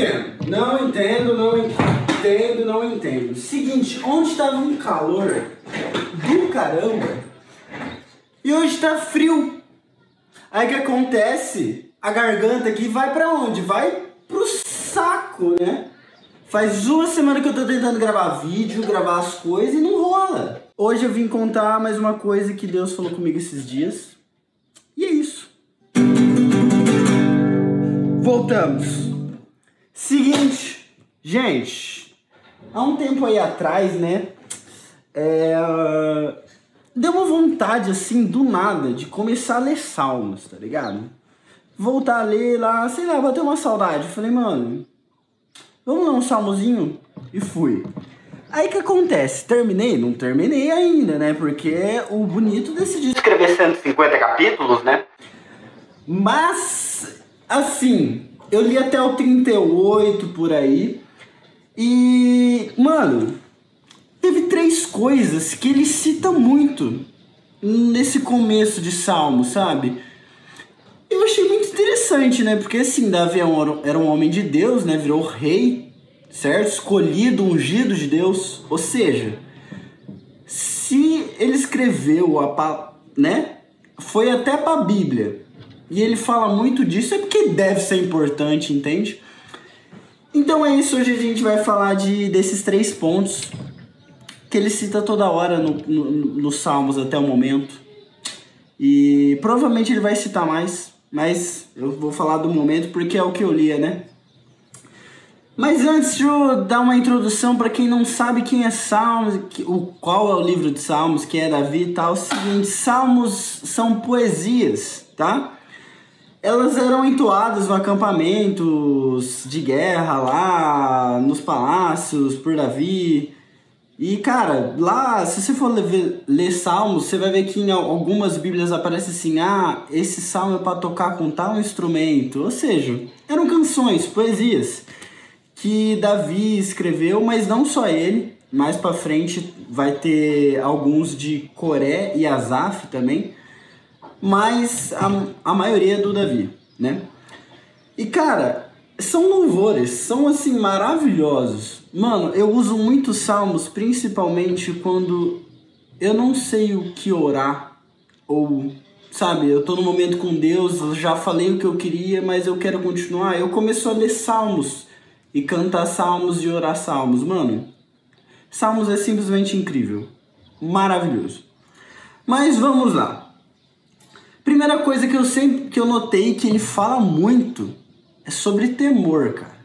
entendo. Não entendo, não entendo, não entendo. Seguinte, onde estava um calor do caramba e hoje tá frio. Aí que acontece? A garganta aqui vai para onde? Vai pro saco, né? Faz uma semana que eu tô tentando gravar vídeo, gravar as coisas e não rola. Hoje eu vim contar mais uma coisa que Deus falou comigo esses dias. E é isso. Voltamos. Seguinte, gente, há um tempo aí atrás, né? É, deu uma vontade assim do nada de começar a ler salmos, tá ligado? Voltar a ler lá, sei lá, bater uma saudade. Falei, mano, vamos ler um salmozinho? E fui. Aí que acontece? Terminei? Não terminei ainda, né? Porque o bonito decidiu escrever 150 capítulos, né? Mas, assim, eu li até o 38 por aí. E, mano, teve três coisas que ele cita muito nesse começo de Salmo, sabe? Eu achei muito interessante, né? Porque assim, Davi era um homem de Deus, né? Virou rei, certo? Escolhido, ungido de Deus. Ou seja, se ele escreveu a, né? Foi até para a Bíblia. E ele fala muito disso, é porque deve ser importante, entende? Então é isso, hoje a gente vai falar de, desses três pontos que ele cita toda hora no, no, nos Salmos até o momento. E provavelmente ele vai citar mais, mas eu vou falar do momento porque é o que eu lia, né? Mas antes de eu dar uma introdução para quem não sabe quem é Salmos, o, qual é o livro de Salmos, quem é Davi e tal, é o seguinte, Salmos são poesias, tá? Elas eram entoadas no acampamentos de guerra lá, nos palácios, por Davi. E, cara, lá, se você for ler, ler salmos, você vai ver que em algumas bíblias aparece assim: ah, esse salmo é para tocar com tal instrumento. Ou seja, eram canções, poesias que Davi escreveu, mas não só ele. Mais para frente vai ter alguns de Coré e Asaf também, mas a, a maioria é do Davi, né? E cara, são louvores, são assim maravilhosos. Mano, eu uso muitos salmos, principalmente quando eu não sei o que orar. Ou, sabe, eu tô no momento com Deus, eu já falei o que eu queria, mas eu quero continuar. Eu começo a ler salmos e cantar salmos e orar salmos. Mano, salmos é simplesmente incrível. Maravilhoso. Mas vamos lá. Primeira coisa que eu sempre que eu notei que ele fala muito é sobre temor, cara.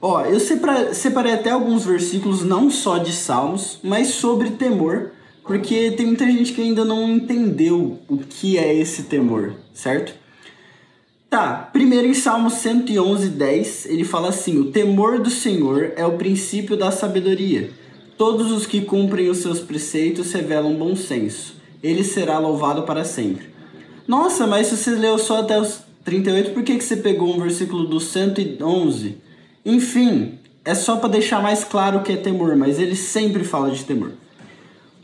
Ó, eu separei até alguns versículos, não só de Salmos, mas sobre temor, porque tem muita gente que ainda não entendeu o que é esse temor, certo? Tá, primeiro em Salmo 111, 10, ele fala assim: O temor do Senhor é o princípio da sabedoria. Todos os que cumprem os seus preceitos revelam bom senso. Ele será louvado para sempre. Nossa, mas se você leu só até os 38, por que, que você pegou um versículo do 111? Enfim, é só para deixar mais claro o que é temor, mas ele sempre fala de temor.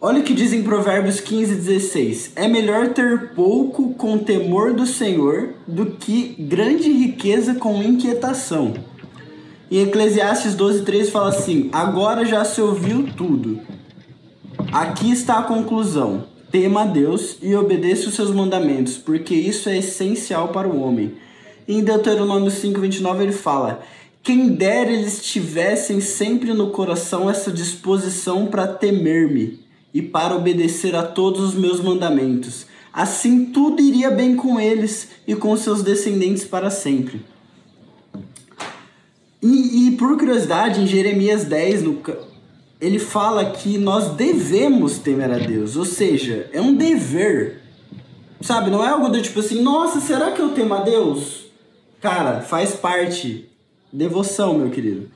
Olha o que diz em Provérbios 15, 16. É melhor ter pouco com temor do Senhor do que grande riqueza com inquietação. Em Eclesiastes 12, 13 fala assim: Agora já se ouviu tudo. Aqui está a conclusão. Tema a Deus e obedeça os seus mandamentos, porque isso é essencial para o homem. Em Deuteronômio 5, 29 ele fala: quem dera eles tivessem sempre no coração essa disposição para temer-me e para obedecer a todos os meus mandamentos. Assim tudo iria bem com eles e com seus descendentes para sempre. E, e por curiosidade, em Jeremias 10, no, ele fala que nós devemos temer a Deus, ou seja, é um dever. Sabe, não é algo do tipo assim, nossa, será que eu temo a Deus? Cara, faz parte Devoção, meu querido.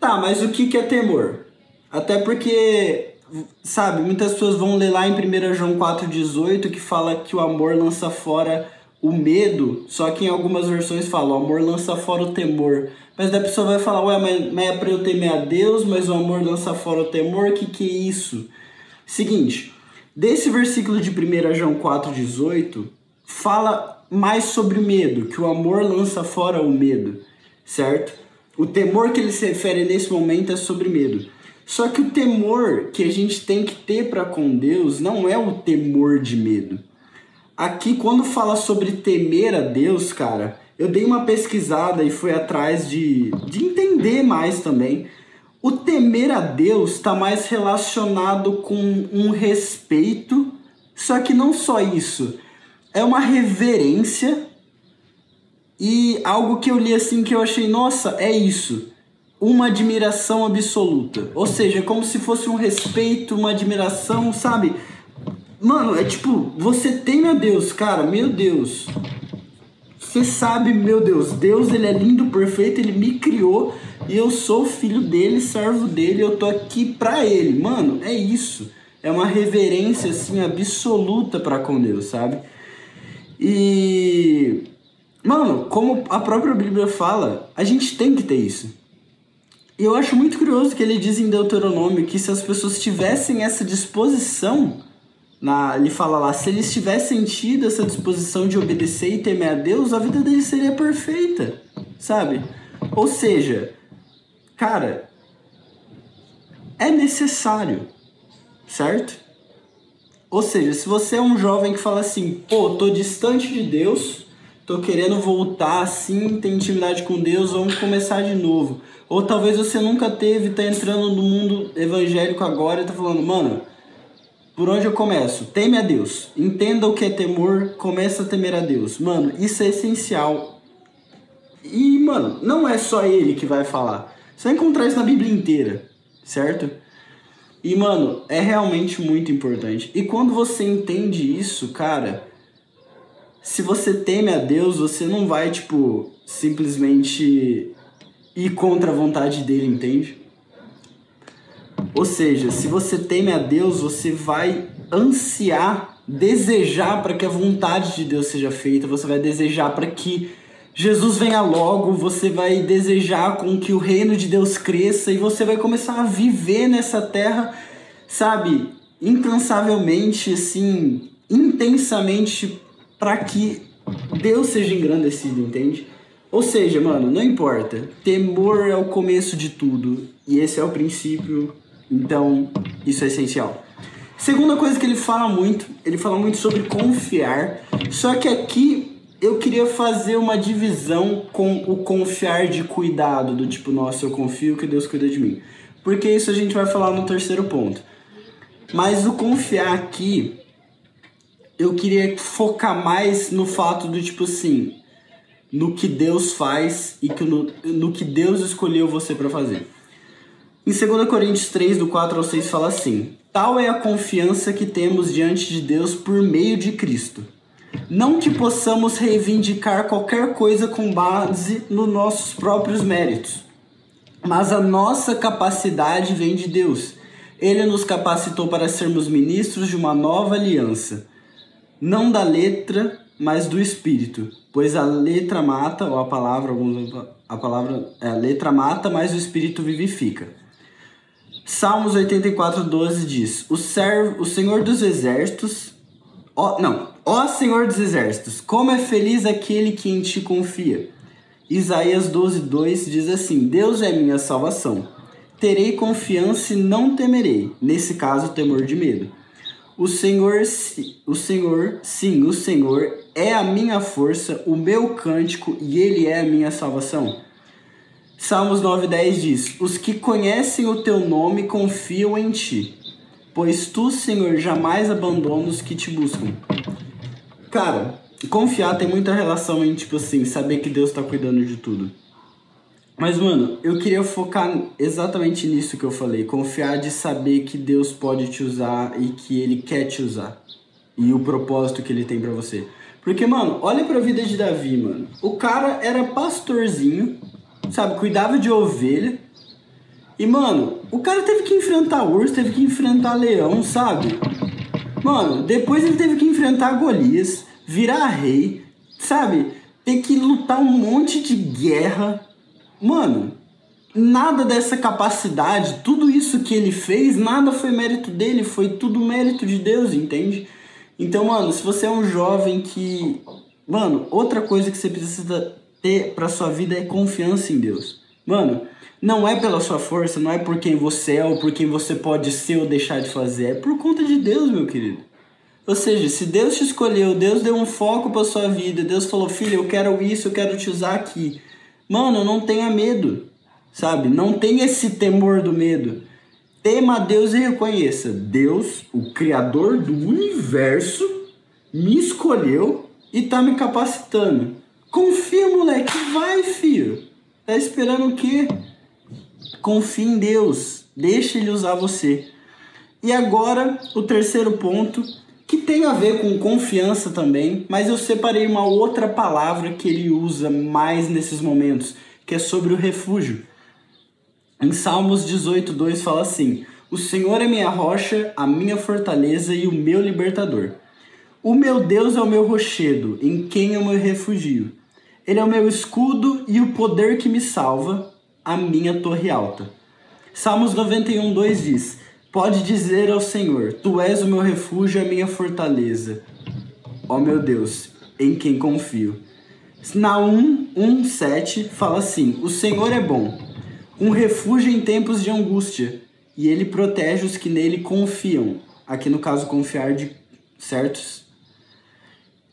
Tá, mas o que, que é temor? Até porque, sabe, muitas pessoas vão ler lá em 1 João 4,18 que fala que o amor lança fora o medo, só que em algumas versões fala o amor lança fora o temor. Mas daí a pessoa vai falar, ué, mas, mas é pra eu temer a Deus, mas o amor lança fora o temor, o que, que é isso? Seguinte, desse versículo de 1 João 4,18, fala mais sobre medo, que o amor lança fora o medo certo? O temor que ele se refere nesse momento é sobre medo. Só que o temor que a gente tem que ter para com Deus não é o temor de medo. Aqui, quando fala sobre temer a Deus, cara, eu dei uma pesquisada e fui atrás de, de entender mais também. O temer a Deus está mais relacionado com um respeito, só que não só isso, é uma reverência e algo que eu li assim que eu achei, nossa, é isso. Uma admiração absoluta. Ou seja, é como se fosse um respeito, uma admiração, sabe? Mano, é tipo, você teme a Deus, cara, meu Deus. Você sabe, meu Deus, Deus ele é lindo, perfeito, ele me criou e eu sou filho dele, servo dele, eu tô aqui pra ele. Mano, é isso. É uma reverência assim absoluta para com Deus, sabe? E mano, como a própria Bíblia fala, a gente tem que ter isso. E eu acho muito curioso que ele diz em Deuteronômio que se as pessoas tivessem essa disposição, na, ele fala lá, se eles tivessem tido essa disposição de obedecer e temer a Deus, a vida deles seria perfeita, sabe? Ou seja, cara, é necessário, certo? Ou seja, se você é um jovem que fala assim, pô, tô distante de Deus, tô querendo voltar assim, ter intimidade com Deus, vamos começar de novo. Ou talvez você nunca teve, tá entrando no mundo evangélico agora e tá falando, mano, por onde eu começo? Teme a Deus. Entenda o que é temor, começa a temer a Deus. Mano, isso é essencial. E, mano, não é só ele que vai falar. Você vai encontrar isso na Bíblia inteira, certo? E, mano, é realmente muito importante. E quando você entende isso, cara, se você teme a Deus, você não vai, tipo, simplesmente ir contra a vontade dele, entende? Ou seja, se você teme a Deus, você vai ansiar, desejar para que a vontade de Deus seja feita, você vai desejar para que Jesus venha logo, você vai desejar com que o reino de Deus cresça e você vai começar a viver nessa terra, sabe, incansavelmente, assim, intensamente, para que Deus seja engrandecido, entende? Ou seja, mano, não importa. Temor é o começo de tudo e esse é o princípio, então isso é essencial. Segunda coisa que ele fala muito, ele fala muito sobre confiar. Só que aqui eu queria fazer uma divisão com o confiar de cuidado, do tipo, nossa, eu confio que Deus cuida de mim. Porque isso a gente vai falar no terceiro ponto. Mas o confiar aqui, eu queria focar mais no fato do tipo assim, no que Deus faz e que no, no que Deus escolheu você para fazer. Em 2 Coríntios 3, do 4 ao 6, fala assim: Tal é a confiança que temos diante de Deus por meio de Cristo não que possamos reivindicar qualquer coisa com base nos nossos próprios méritos, mas a nossa capacidade vem de Deus. Ele nos capacitou para sermos ministros de uma nova aliança, não da letra, mas do espírito, pois a letra mata, ou a palavra, a palavra, é, a letra mata, mas o espírito vivifica. Salmos 84:12 diz: O servo, o Senhor dos exércitos, ó, não, Ó Senhor dos Exércitos, como é feliz aquele que em ti confia. Isaías 12, 2 diz assim: Deus é minha salvação. Terei confiança e não temerei. Nesse caso, temor de medo. O Senhor, o Senhor, sim, o Senhor é a minha força, o meu cântico e ele é a minha salvação. Salmos 9:10 diz: Os que conhecem o teu nome confiam em ti, pois tu, Senhor, jamais abandona os que te buscam. Cara, confiar tem muita relação em, tipo assim, saber que Deus tá cuidando de tudo. Mas, mano, eu queria focar exatamente nisso que eu falei. Confiar de saber que Deus pode te usar e que Ele quer te usar. E o propósito que Ele tem para você. Porque, mano, olha pra vida de Davi, mano. O cara era pastorzinho, sabe? Cuidava de ovelha. E, mano, o cara teve que enfrentar urso, teve que enfrentar leão, sabe? Mano, depois ele teve que enfrentar Golias, virar rei, sabe? Ter que lutar um monte de guerra. Mano, nada dessa capacidade, tudo isso que ele fez, nada foi mérito dele, foi tudo mérito de Deus, entende? Então, mano, se você é um jovem que. Mano, outra coisa que você precisa ter pra sua vida é confiança em Deus. Mano, não é pela sua força, não é por quem você é ou por quem você pode ser ou deixar de fazer. É por conta de Deus, meu querido. Ou seja, se Deus te escolheu, Deus deu um foco para sua vida, Deus falou, filho, eu quero isso, eu quero te usar aqui. Mano, não tenha medo, sabe? Não tenha esse temor do medo. Tema a Deus e reconheça: Deus, o Criador do universo, me escolheu e tá me capacitando. Confia, moleque, vai, filho. Tá esperando o quê? Confie em Deus, deixe Ele usar você. E agora, o terceiro ponto, que tem a ver com confiança também, mas eu separei uma outra palavra que ele usa mais nesses momentos, que é sobre o refúgio. Em Salmos 18:2 fala assim: O Senhor é minha rocha, a minha fortaleza e o meu libertador. O meu Deus é o meu rochedo, em quem eu me refugio. Ele é o meu escudo e o poder que me salva, a minha torre alta. Salmos 91:2 diz: Pode dizer ao Senhor: Tu és o meu refúgio e a minha fortaleza. Ó meu Deus, em quem confio. Naum 1:7 fala assim: O Senhor é bom, um refúgio em tempos de angústia, e ele protege os que nele confiam. Aqui no caso confiar de certos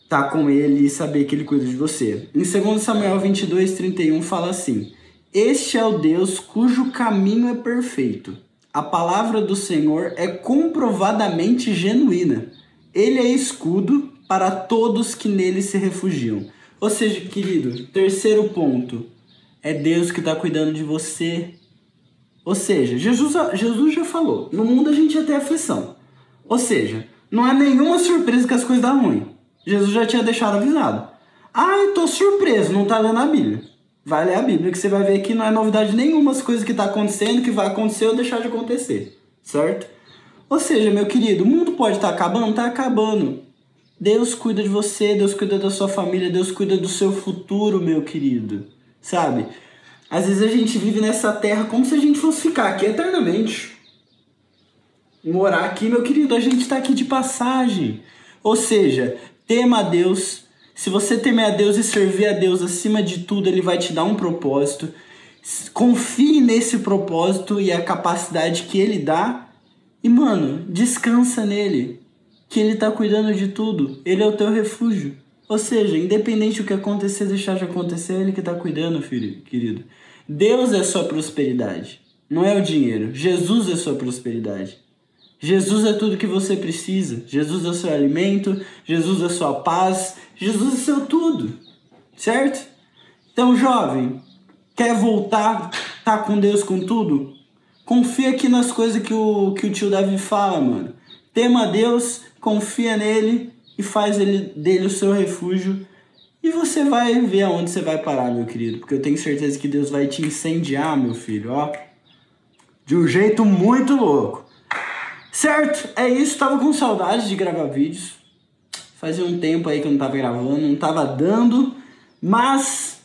tá com ele e saber que ele cuida de você. Em 2 Samuel 22:31 fala assim: Este é o Deus cujo caminho é perfeito. A palavra do Senhor é comprovadamente genuína. Ele é escudo para todos que nele se refugiam. Ou seja, querido, terceiro ponto, é Deus que está cuidando de você. Ou seja, Jesus, Jesus já falou: no mundo a gente ia ter aflição. Ou seja, não é nenhuma surpresa que as coisas dão ruim. Jesus já tinha deixado avisado. Ah, eu tô surpreso, não tá lendo a Bíblia. Vai ler a Bíblia que você vai ver que não é novidade nenhuma as coisas que tá acontecendo, que vai acontecer ou deixar de acontecer. Certo? Ou seja, meu querido, o mundo pode estar tá acabando? Tá acabando. Deus cuida de você, Deus cuida da sua família, Deus cuida do seu futuro, meu querido. Sabe? Às vezes a gente vive nessa terra como se a gente fosse ficar aqui eternamente. Morar aqui, meu querido, a gente está aqui de passagem. Ou seja, tema a Deus. Se você temer a Deus e servir a Deus acima de tudo, Ele vai te dar um propósito. Confie nesse propósito e a capacidade que Ele dá. E, mano, descansa nele. Que Ele tá cuidando de tudo. Ele é o teu refúgio. Ou seja, independente do que acontecer, deixar de acontecer, é Ele que tá cuidando, filho, querido. Deus é sua prosperidade. Não é o dinheiro. Jesus é sua prosperidade. Jesus é tudo que você precisa. Jesus é seu alimento, Jesus é sua paz, Jesus é seu tudo. Certo? Então, jovem, quer voltar, tá com Deus com tudo? Confia aqui nas coisas que o, que o tio Davi fala, mano. Tema a Deus, confia nele e faz ele, dele o seu refúgio. E você vai ver aonde você vai parar, meu querido. Porque eu tenho certeza que Deus vai te incendiar, meu filho, ó. De um jeito muito louco. Certo, é isso. Tava com saudade de gravar vídeos. Fazia um tempo aí que eu não tava gravando, não tava dando. Mas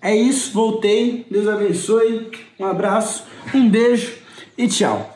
é isso, voltei. Deus abençoe. Um abraço, um beijo e tchau.